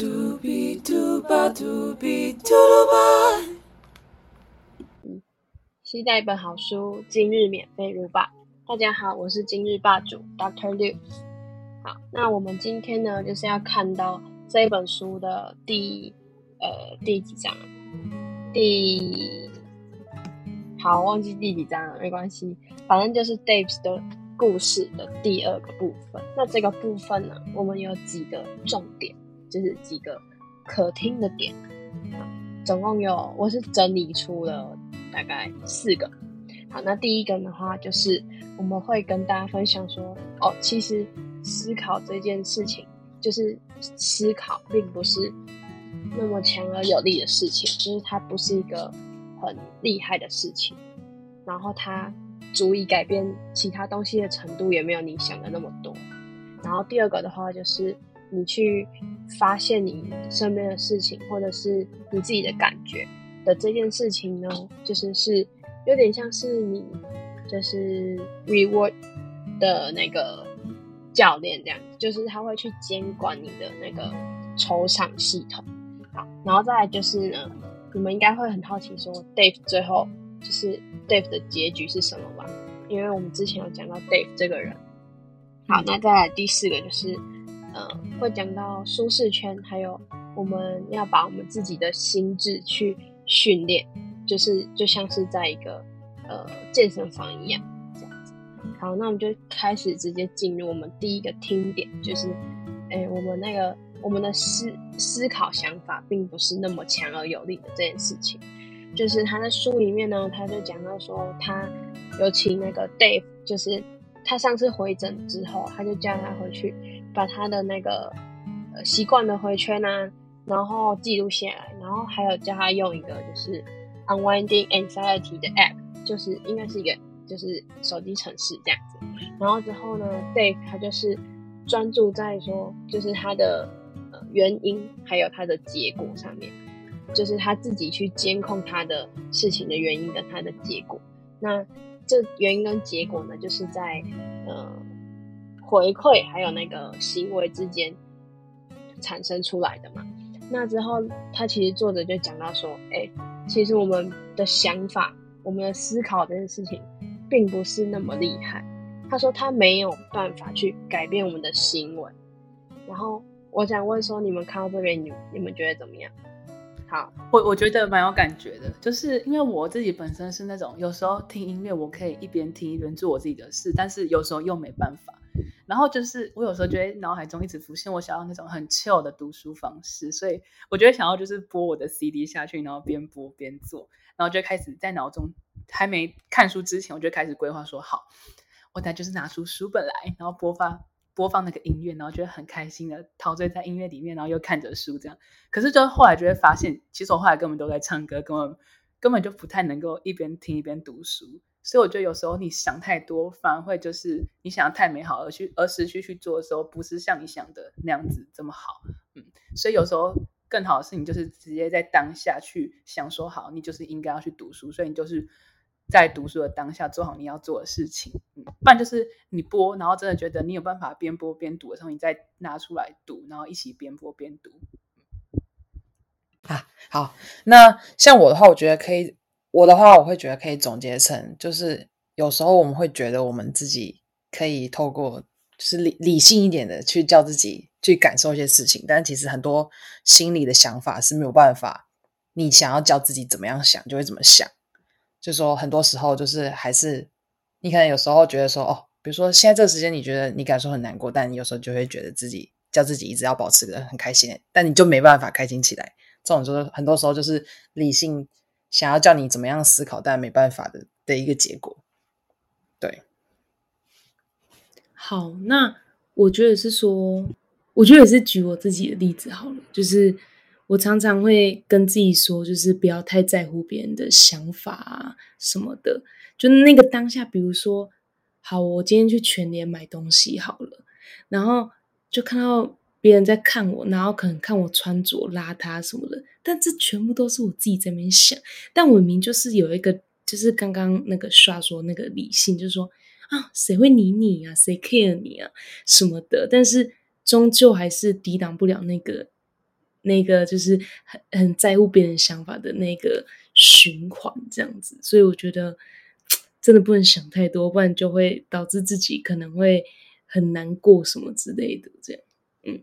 嘟比嘟吧嘟比嘟噜吧。期待一本好书，今日免费入霸。大家好，我是今日霸主 Doctor Liu。好，那我们今天呢，就是要看到这一本书的第呃第几章？第好，忘记第几章了，没关系，反正就是 Dave 的故事的第二个部分。那这个部分呢，我们有几个重点，就是几个可听的点。总共有，我是整理出了大概四个。好，那第一个的话，就是我们会跟大家分享说，哦，其实思考这件事情，就是思考并不是那么强而有力的事情，就是它不是一个很厉害的事情，然后它足以改变其他东西的程度也没有你想的那么多。然后第二个的话，就是你去发现你身边的事情，或者是你自己的感觉的这件事情呢，就是是。有点像是你，就是 reward 的那个教练这样，就是他会去监管你的那个抽赏系统。好，然后再来就是呢，你们应该会很好奇说，Dave 最后就是 Dave 的结局是什么吧？因为我们之前有讲到 Dave 这个人。好，那再来第四个就是，呃，会讲到舒适圈，还有我们要把我们自己的心智去训练。就是就像是在一个呃健身房一样这样子。好，那我们就开始直接进入我们第一个听点，就是，哎，我们那个我们的思思考想法并不是那么强而有力的这件事情。就是他在书里面呢，他就讲到说，他有请那个 Dave，就是他上次回诊之后，他就叫他回去把他的那个呃习惯的回圈啊，然后记录下来，然后还有叫他用一个就是。Unwinding Anxiety 的 App 就是应该是一个就是手机程式这样子，然后之后呢，Dave 他就是专注在说就是他的原因还有他的结果上面，就是他自己去监控他的事情的原因跟他的结果。那这原因跟结果呢，就是在呃回馈还有那个行为之间产生出来的嘛。那之后他其实作者就讲到说，哎。其实我们的想法，我们的思考这件事情，并不是那么厉害。他说他没有办法去改变我们的行为。然后我想问说，你们看到这边，你你们觉得怎么样？好，我我觉得蛮有感觉的，就是因为我自己本身是那种有时候听音乐，我可以一边听一边做我自己的事，但是有时候又没办法。然后就是我有时候觉得脑海中一直浮现我想要那种很 chill 的读书方式，所以我觉得想要就是播我的 CD 下去，然后边播边做，然后就开始在脑中还没看书之前，我就开始规划说好，我再就是拿出书本来，然后播放播放那个音乐，然后觉得很开心的陶醉在音乐里面，然后又看着书这样。可是就后来就会发现，其实我后来根本都在唱歌，根本根本就不太能够一边听一边读书。所以我觉得有时候你想太多，反而会就是你想的太美好而去而失去去做的时候，不是像你想的那样子这么好。嗯，所以有时候更好的事情就是直接在当下去想说好，你就是应该要去读书，所以你就是在读书的当下做好你要做的事情。嗯，不然就是你播，然后真的觉得你有办法边播边读的时候，你再拿出来读，然后一起边播边读。啊，好，那像我的话，我觉得可以。我的话，我会觉得可以总结成，就是有时候我们会觉得我们自己可以透过就是理理性一点的去叫自己去感受一些事情，但其实很多心里的想法是没有办法，你想要叫自己怎么样想就会怎么想。就说很多时候就是还是你可能有时候觉得说哦，比如说现在这个时间你觉得你感受很难过，但你有时候就会觉得自己叫自己一直要保持的很开心，但你就没办法开心起来。这种就是很多时候就是理性。想要叫你怎么样思考，但没办法的的一个结果。对，好，那我觉得是说，我觉得也是举我自己的例子好了。就是我常常会跟自己说，就是不要太在乎别人的想法啊什么的。就那个当下，比如说，好，我今天去全联买东西好了，然后就看到。别人在看我，然后可能看我穿着邋遢什么的，但这全部都是我自己在那边想。但我明明就是有一个，就是刚刚那个刷说那个理性，就是说啊，谁会理你啊，谁 care 你啊什么的。但是终究还是抵挡不了那个那个就是很很在乎别人想法的那个循环这样子。所以我觉得真的不能想太多，不然就会导致自己可能会很难过什么之类的。这样，嗯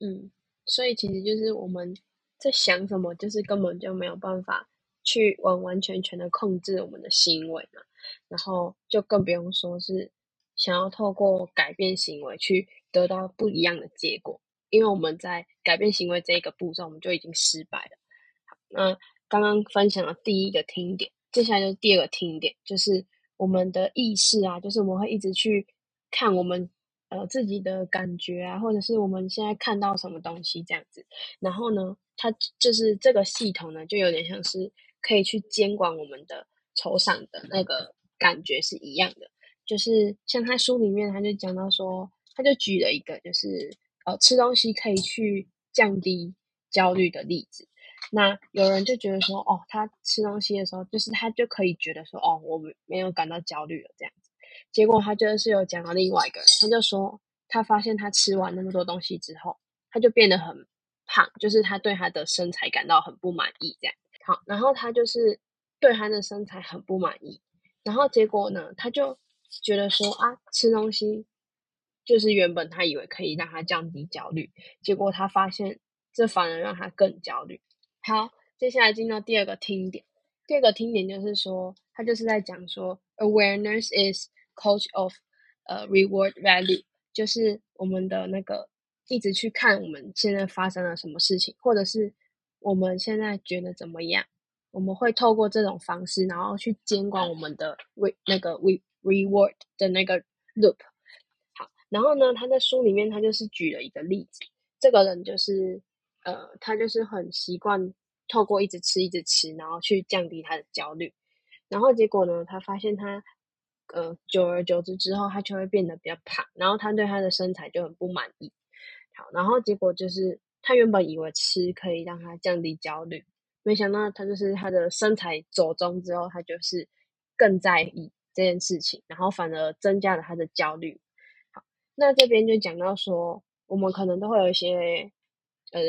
嗯，所以其实就是我们在想什么，就是根本就没有办法去完完全全的控制我们的行为嘛。然后就更不用说是想要透过改变行为去得到不一样的结果，因为我们在改变行为这一个步骤，我们就已经失败了。好，那刚刚分享了第一个听点，接下来就是第二个听点，就是我们的意识啊，就是我们会一直去看我们呃自己的感觉啊，或者是我们现在看到什么东西这样子。然后呢，它就是这个系统呢，就有点像是可以去监管我们的。抽象的那个感觉是一样的，就是像他书里面他就讲到说，他就举了一个就是呃吃东西可以去降低焦虑的例子。那有人就觉得说，哦，他吃东西的时候，就是他就可以觉得说，哦，我们没有感到焦虑了这样子。结果他就是有讲到另外一个人，他就说他发现他吃完那么多东西之后，他就变得很胖，就是他对他的身材感到很不满意这样。好，然后他就是。对他的身材很不满意，然后结果呢，他就觉得说啊，吃东西就是原本他以为可以让他降低焦虑，结果他发现这反而让他更焦虑。好，接下来进到第二个听点，第二个听点就是说，他就是在讲说，awareness is coach of 呃 reward value，就是我们的那个一直去看我们现在发生了什么事情，或者是我们现在觉得怎么样。我们会透过这种方式，然后去监管我们的 re 那个 re reward 的那个 loop。然后呢，他在书里面他就是举了一个例子，这个人就是呃，他就是很习惯透过一直吃一直吃，然后去降低他的焦虑。然后结果呢，他发现他呃，久而久之之后，他就会变得比较胖，然后他对他的身材就很不满意。好，然后结果就是他原本以为吃可以让他降低焦虑。没想到他就是他的身材走中之后，他就是更在意这件事情，然后反而增加了他的焦虑。那这边就讲到说，我们可能都会有一些呃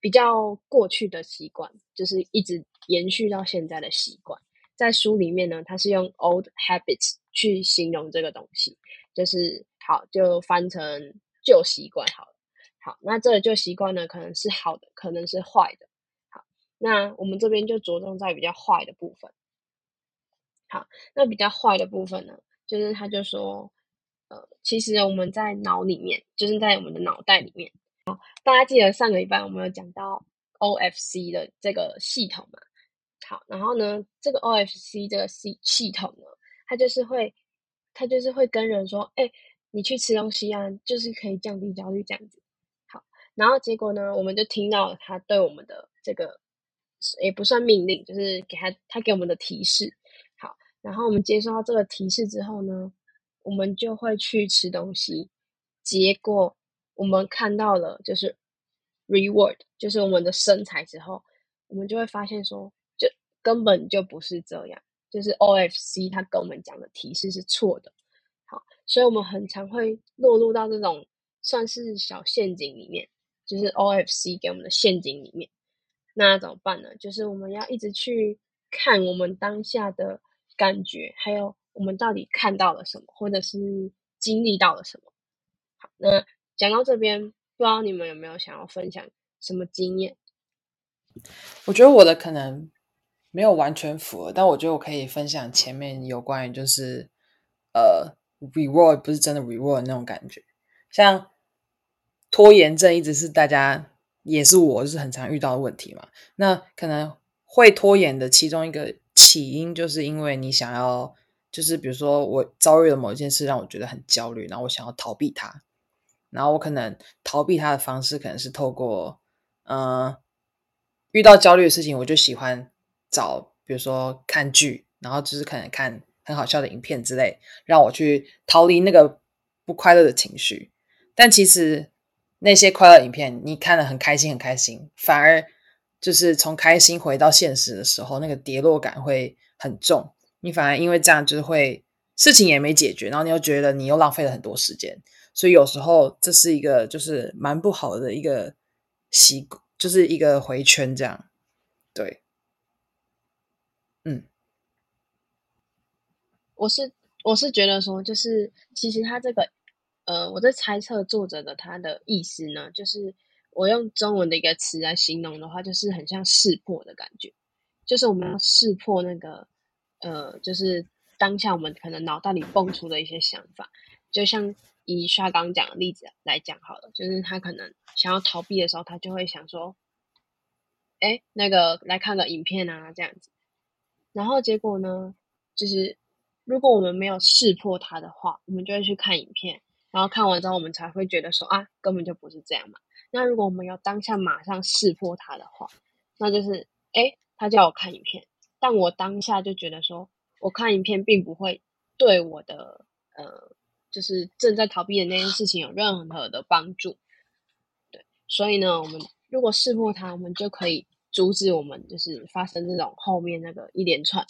比较过去的习惯，就是一直延续到现在的习惯。在书里面呢，它是用 old habits 去形容这个东西，就是好就翻成旧习惯好了。好，那这个旧习惯呢，可能是好的，可能是坏的。好那我们这边就着重在比较坏的部分。好，那比较坏的部分呢，就是他就说，呃，其实我们在脑里面，就是在我们的脑袋里面。好，大家记得上个礼拜我们有讲到 OFC 的这个系统嘛？好，然后呢，这个 OFC 这个系系统呢，它就是会，它就是会跟人说，哎，你去吃东西啊，就是可以降低焦虑这样子。好，然后结果呢，我们就听到了他对我们的这个。也不算命令，就是给他他给我们的提示。好，然后我们接收到这个提示之后呢，我们就会去吃东西。结果我们看到了就是 reward，就是我们的身材之后，我们就会发现说，就根本就不是这样，就是 OFC 他跟我们讲的提示是错的。好，所以我们很常会落入到这种算是小陷阱里面，就是 OFC 给我们的陷阱里面。那怎么办呢？就是我们要一直去看我们当下的感觉，还有我们到底看到了什么，或者是经历到了什么。好，那讲到这边，不知道你们有没有想要分享什么经验？我觉得我的可能没有完全符合，但我觉得我可以分享前面有关于就是呃，reward 不是真的 reward 那种感觉，像拖延症一直是大家。也是我是很常遇到的问题嘛。那可能会拖延的其中一个起因，就是因为你想要，就是比如说我遭遇了某一件事让我觉得很焦虑，然后我想要逃避它，然后我可能逃避它的方式可能是透过，嗯，遇到焦虑的事情，我就喜欢找，比如说看剧，然后就是可能看很好笑的影片之类，让我去逃离那个不快乐的情绪。但其实。那些快乐影片，你看的很开心，很开心，反而就是从开心回到现实的时候，那个跌落感会很重。你反而因为这样，就是会事情也没解决，然后你又觉得你又浪费了很多时间。所以有时候这是一个就是蛮不好的一个习，就是一个回圈这样。对，嗯，我是我是觉得说，就是其实他这个，呃，我在猜测作者的他的意思呢，就是我用中文的一个词来形容的话，就是很像识破的感觉，就是我们要识破那个，呃，就是当下我们可能脑袋里蹦出的一些想法，就像以刷刚讲的例子来讲好了，就是他可能想要逃避的时候，他就会想说，哎，那个来看个影片啊，这样子，然后结果呢，就是。如果我们没有识破它的话，我们就会去看影片，然后看完之后，我们才会觉得说啊，根本就不是这样嘛。那如果我们要当下马上识破它的话，那就是哎，他叫我看影片，但我当下就觉得说，我看影片并不会对我的呃，就是正在逃避的那件事情有任何的帮助。对，所以呢，我们如果识破它，我们就可以阻止我们就是发生这种后面那个一连串。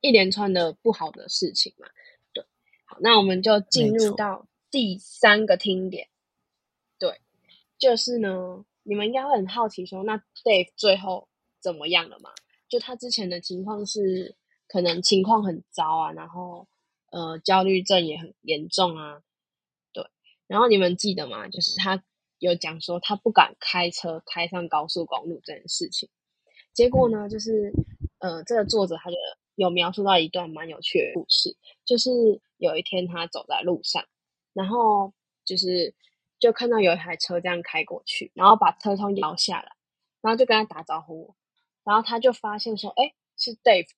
一连串的不好的事情嘛，对，好，那我们就进入到第三个听点，对，就是呢，你们应该会很好奇说，那 Dave 最后怎么样了嘛？就他之前的情况是可能情况很糟啊，然后呃焦虑症也很严重啊，对，然后你们记得吗？就是他有讲说他不敢开车开上高速公路这件事情，结果呢，就是呃这个作者他就。有描述到一段蛮有趣的故事，就是有一天他走在路上，然后就是就看到有一台车这样开过去，然后把车窗摇下来，然后就跟他打招呼，然后他就发现说，哎，是 Dave，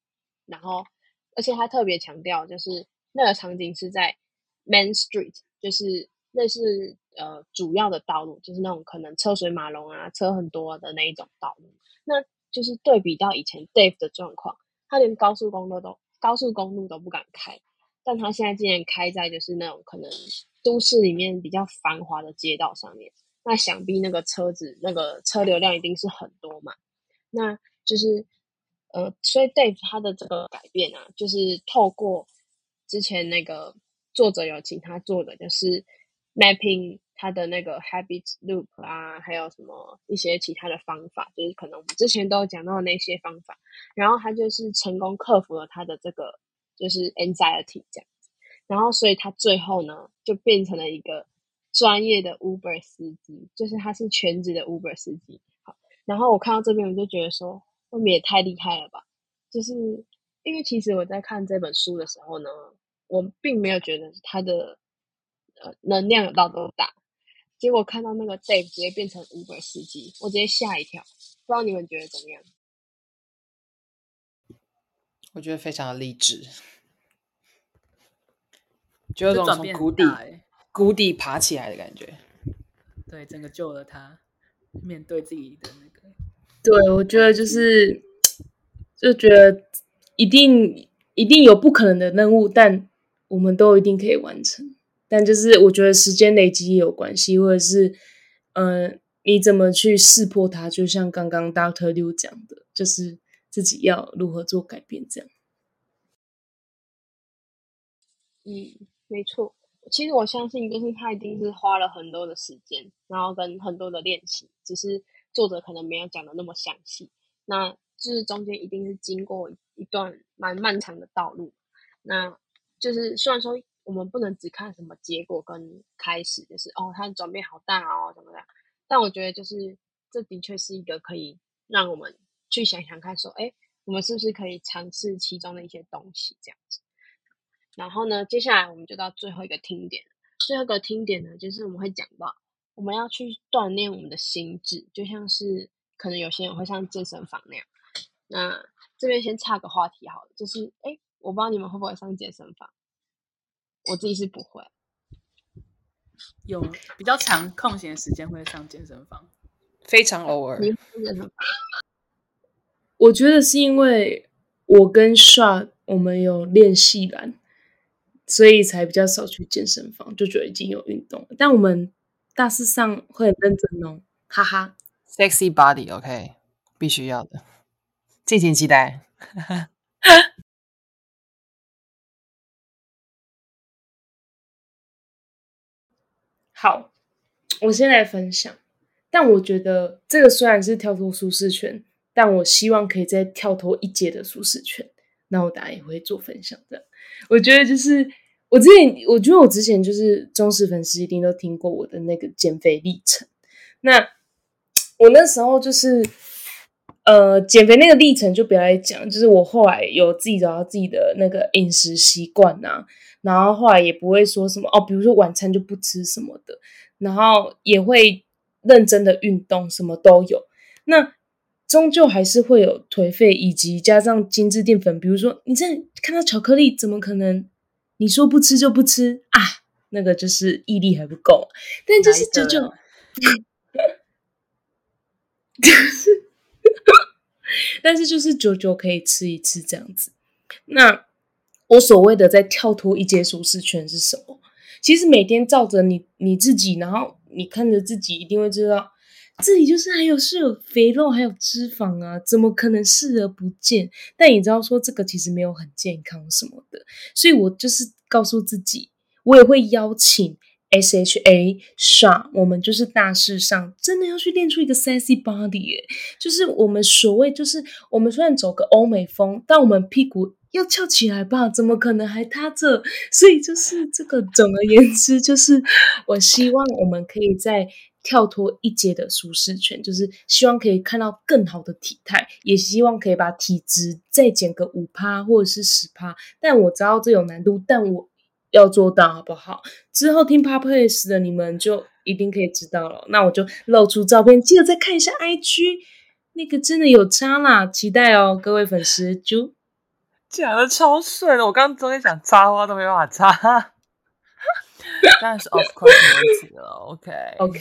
然后而且他特别强调，就是那个场景是在 Main Street，就是那是呃主要的道路，就是那种可能车水马龙啊，车很多的那一种道路，那就是对比到以前 Dave 的状况。他连高速公路都高速公路都不敢开，但他现在竟然开在就是那种可能都市里面比较繁华的街道上面，那想必那个车子那个车流量一定是很多嘛。那就是呃，所以 Dave 他的这个改变啊，就是透过之前那个作者有请他做的，就是 mapping。他的那个 habit loop 啊，还有什么一些其他的方法，就是可能我们之前都有讲到的那些方法，然后他就是成功克服了他的这个就是 anxiety 这样子，然后所以他最后呢就变成了一个专业的 Uber 司机，就是他是全职的 Uber 司机。好，然后我看到这边我就觉得说，我们也太厉害了吧！就是因为其实我在看这本书的时候呢，我并没有觉得他的呃能量有到多大。结果看到那个 Dave 直接变成 Uber 司机，我直接吓一跳。不知道你们觉得怎么样？我觉得非常的励志，就有种从谷底谷底爬起来的感觉。对，整个救了他，面对自己的那个。对，我觉得就是就觉得一定一定有不可能的任务，但我们都一定可以完成。但就是我觉得时间累积也有关系，或者是，嗯，你怎么去识破它？就像刚刚 Doctor Liu 讲的，就是自己要如何做改变这样。嗯，没错。其实我相信，就是他一定是花了很多的时间，然后跟很多的练习，只是作者可能没有讲的那么详细。那就是中间一定是经过一段蛮漫长的道路。那就是虽然说。我们不能只看什么结果跟开始，就是哦，它的转变好大哦，怎么样？但我觉得，就是这的确是一个可以让我们去想想看，说，哎，我们是不是可以尝试其中的一些东西这样子？然后呢，接下来我们就到最后一个听点，最后一个听点呢，就是我们会讲到，我们要去锻炼我们的心智，就像是可能有些人会上健身房那样。那这边先插个话题好了，就是，哎，我不知道你们会不会上健身房。我自己是不会，有比较长空闲时间会上健身房，非常偶尔。你健身房？我觉得是因为我跟 Sha 我们有练习栏，所以才比较少去健身房，就觉得已经有运动了。但我们大事上会很认真哦，哈哈。Sexy body，OK，必须要的，敬请期待。好，我先来分享。但我觉得这个虽然是跳脱舒适圈，但我希望可以再跳脱一阶的舒适圈。那我当然也会做分享的。我觉得就是我之前，我觉得我之前就是忠实粉丝，一定都听过我的那个减肥历程。那我那时候就是，呃，减肥那个历程就不要来讲，就是我后来有自己找到自己的那个饮食习惯呐，然后后来也不会说什么哦，比如说晚餐就不吃什么的，然后也会认真的运动，什么都有。那终究还是会有颓废，以及加上精致淀粉。比如说，你在看到巧克力，怎么可能？你说不吃就不吃啊？那个就是毅力还不够。但就是哪一个这种，就是，但是就是久久可以吃一次这样子。那我所谓的在跳脱一阶舒适圈是什么？其实每天照着你你自己，然后你看着自己，一定会知道这里就是还有是有肥肉，还有脂肪啊，怎么可能视而不见？但你知道说这个其实没有很健康什么的，所以我就是告诉自己，我也会邀请 SHA 上，我们就是大事上真的要去练出一个 sexy body，就是我们所谓就是我们虽然走个欧美风，但我们屁股要翘起来吧？怎么可能还塌着？所以就是这个，总而言之，就是我希望我们可以在跳脱一阶的舒适圈，就是希望可以看到更好的体态，也希望可以把体脂再减个五趴或者是十趴。但我知道这有难度，但我要做到，好不好？之后听 p o p a c e 的你们就一定可以知道了。那我就露出照片，记得再看一下 IG，那个真的有差啦，期待哦，各位粉丝，就。讲的超顺的，我刚刚中间想插花都没办法插。当然是 of course 没问题了，OK OK，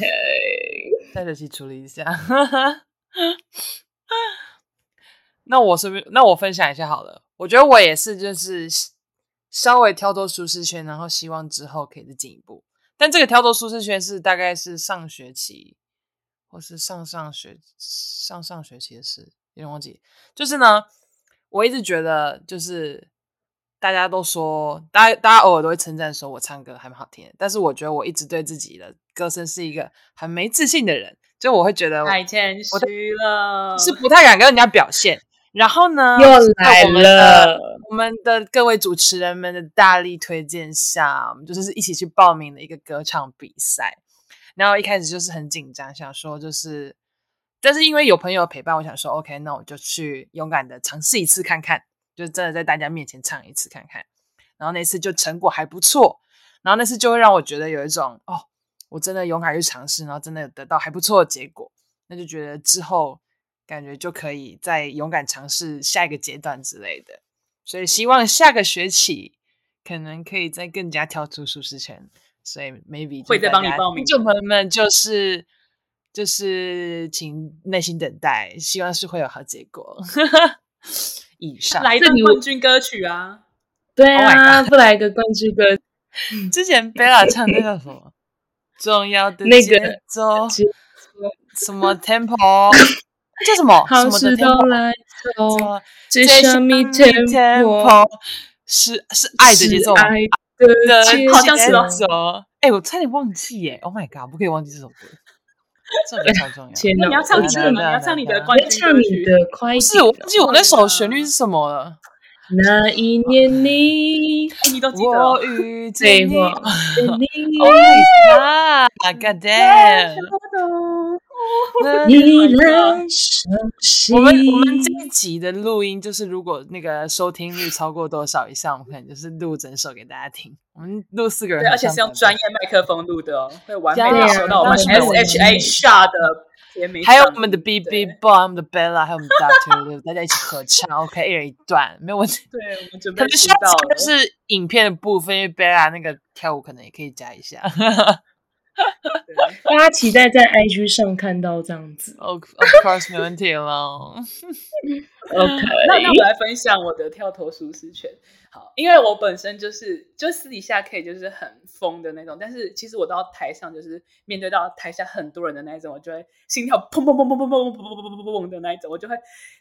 带着去处理一下。那我顺便，那我分享一下好了。我觉得我也是，就是稍微跳脱舒适圈，然后希望之后可以再进一步。但这个跳脱舒适圈是大概是上学期，或是上上学上上学期的事，有点忘记。就是呢，我一直觉得，就是大家都说，大家大家偶尔都会称赞说我唱歌还蛮好听的，但是我觉得我一直对自己的歌声是一个很没自信的人，就我会觉得太谦虚了，是不太敢跟人家表现。然后呢，又来在我们的了，我们的各位主持人们的大力推荐下，我们就是一起去报名的一个歌唱比赛。然后一开始就是很紧张，想说就是，但是因为有朋友陪伴，我想说 OK，那我就去勇敢的尝试一次看看，就真的在大家面前唱一次看看。然后那次就成果还不错，然后那次就会让我觉得有一种哦，我真的勇敢去尝试，然后真的得到还不错的结果，那就觉得之后感觉就可以再勇敢尝试下一个阶段之类的。所以希望下个学期可能可以再更加跳出舒适圈，所以 maybe 就会再帮你报名听众朋友们就是就是请耐心等待，希望是会有好结果。以上。来一段冠军歌曲啊！对 Oh 啊，不来一个冠军歌，之前 Bella 唱那个什么重要的那个节奏，什么 tempo 叫什么？什好么都 tempo，来 tempo 是是爱的节奏爱？的的节好像是哦节奏。哎，我差点忘记耶！Oh my god，不可以忘记这首歌，这首歌超重要。天哪，你要唱你的的吗？你要唱你的不冠要唱你。的，快不是！我忘记我那首旋律是什么了。那一年你哎，你都记得哦我遇见你对话，Oh 你 my god，God damn！你来熟悉。我们我们这一集的录音，就是如果那个收听率超过多少以上，我们可能就是录整首给大家听。我们录四个人对，而且是用专业麦克风录的哦，会完美对的啊收到我们 S H A 下的还有我们的 B B Boy，我们的 Bella，还有我们 Doctor Liu，大家一起合唱，OK，一人一段，没有问题。对，我们准可备能需要加出道了的是影片的部分，因为 Bella 那个跳舞可能也可以加一下。对大家期待在 IG 上看到这样子。Of of course，没问题了。OK，那那我来分享我的跳投舒适圈。好，因为我本身就是就私底下可以就是很疯的那种，但是其实我到台上就是面对到台下很多人的那一种，我就会心跳砰砰砰砰砰砰砰砰砰砰砰砰砰的那一种，我就会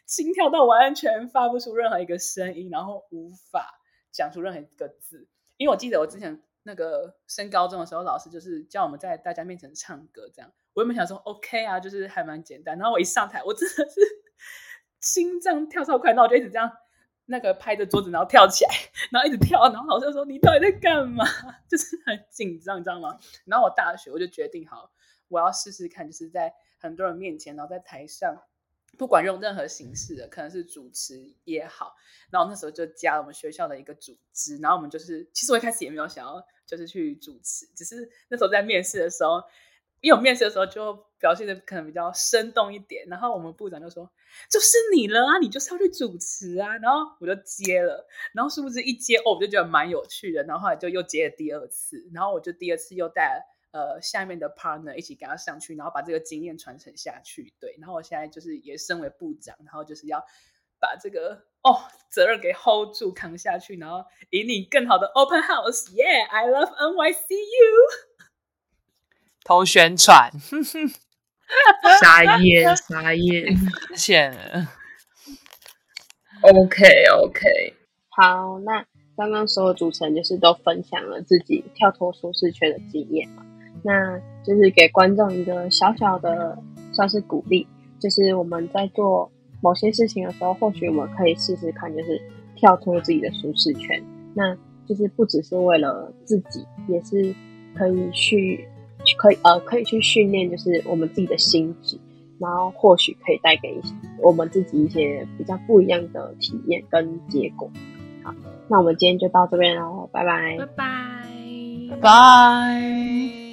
心跳到完全发不出任何一个声音，然后无法讲出任何一个字。因为我记得我之前那个升高中的时候，老师就是叫我们在大家面前唱歌，这样。我原本想说 OK 啊，就是还蛮简单。然后我一上台，我真的是心脏跳超快，然后我就一直这样那个拍着桌子，然后跳起来，然后一直跳。然后老师说：“你到底在干嘛？” 就是很紧张，你知道吗？然后我大学我就决定好，我要试试看，就是在很多人面前，然后在台上。不管用任何形式的，可能是主持也好，然后那时候就加了我们学校的一个组织，然后我们就是，其实我一开始也没有想要就是去主持，只是那时候在面试的时候，因为我面试的时候就表现的可能比较生动一点，然后我们部长就说就是你了啊，你就是要去主持啊，然后我就接了，然后是不是一接哦，我就觉得蛮有趣的，然后后来就又接了第二次，然后我就第二次又带了。呃，下面的 partner 一起跟他上去，然后把这个经验传承下去。对，然后我现在就是也身为部长，然后就是要把这个哦责任给 hold 住扛下去，然后引领更好的 open house。Yeah，I love NYCU。偷宣传，傻眼傻眼，谢 OK OK，好，那刚刚所有主持人就是都分享了自己跳脱舒适圈的经验嘛。那就是给观众一个小小的算是鼓励，就是我们在做某些事情的时候，或许我们可以试试看，就是跳脱自己的舒适圈。那就是不只是为了自己，也是可以去，可以呃，可以去训练，就是我们自己的心智，然后或许可以带给我们自己一些比较不一样的体验跟结果。好，那我们今天就到这边喽，拜拜，拜拜，拜拜。